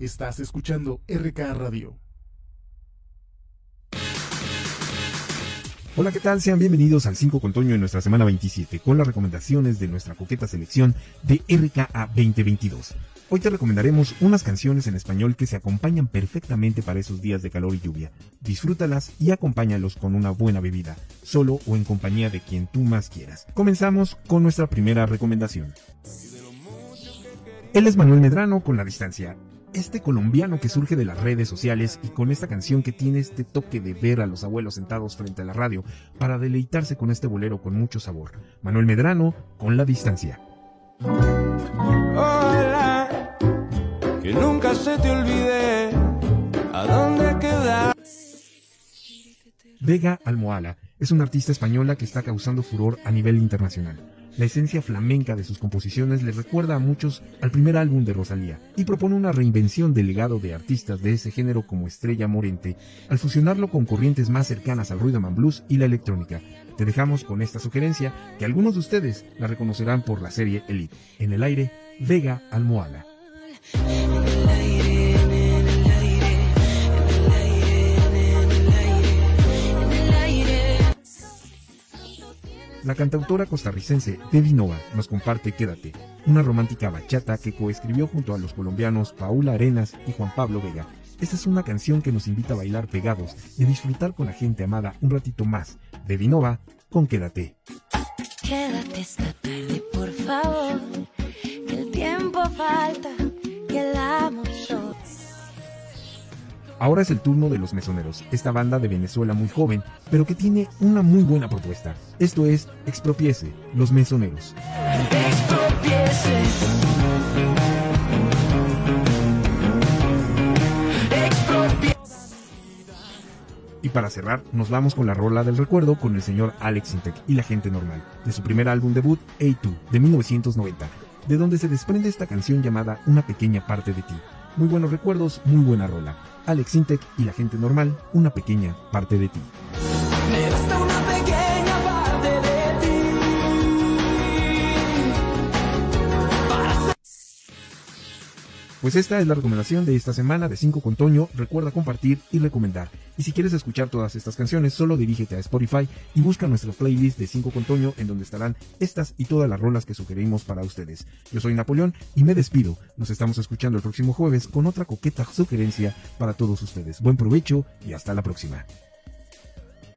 Estás escuchando RK Radio. Hola, ¿qué tal? Sean bienvenidos al 5 con Toño en nuestra semana 27 con las recomendaciones de nuestra coqueta selección de RKA 2022. Hoy te recomendaremos unas canciones en español que se acompañan perfectamente para esos días de calor y lluvia. Disfrútalas y acompáñalos con una buena bebida, solo o en compañía de quien tú más quieras. Comenzamos con nuestra primera recomendación. Él es Manuel Medrano con La Distancia este colombiano que surge de las redes sociales y con esta canción que tiene este toque de ver a los abuelos sentados frente a la radio para deleitarse con este bolero con mucho sabor. Manuel Medrano con La Distancia. Hola, que nunca se te olvide a dónde. Vega Almohala es una artista española que está causando furor a nivel internacional. La esencia flamenca de sus composiciones le recuerda a muchos al primer álbum de Rosalía y propone una reinvención del legado de artistas de ese género como Estrella Morente al fusionarlo con corrientes más cercanas al ruido man blues y la electrónica. Te dejamos con esta sugerencia que algunos de ustedes la reconocerán por la serie Elite. En el aire, Vega Almohada. La cantautora costarricense Debbie Nova nos comparte Quédate, una romántica bachata que coescribió junto a los colombianos Paula Arenas y Juan Pablo Vega. Esta es una canción que nos invita a bailar pegados y a disfrutar con la gente amada un ratito más. Debbie Nova con Quédate. Quédate esta tarde, por favor, que el tiempo falta, que el amor Ahora es el turno de los mesoneros, esta banda de Venezuela muy joven, pero que tiene una muy buena propuesta. Esto es Expropiese, los mesoneros. Expropiese. Y para cerrar, nos vamos con la rola del recuerdo con el señor Alex Intec y la gente normal, de su primer álbum debut, A2, de 1990, de donde se desprende esta canción llamada Una pequeña parte de ti. Muy buenos recuerdos, muy buena rola. Alex Intec y la gente normal, una pequeña parte de ti. Pues esta es la recomendación de esta semana de 5 con Toño. Recuerda compartir y recomendar. Y si quieres escuchar todas estas canciones, solo dirígete a Spotify y busca nuestra playlist de 5 con Toño en donde estarán estas y todas las rolas que sugerimos para ustedes. Yo soy Napoleón y me despido. Nos estamos escuchando el próximo jueves con otra coqueta sugerencia para todos ustedes. Buen provecho y hasta la próxima.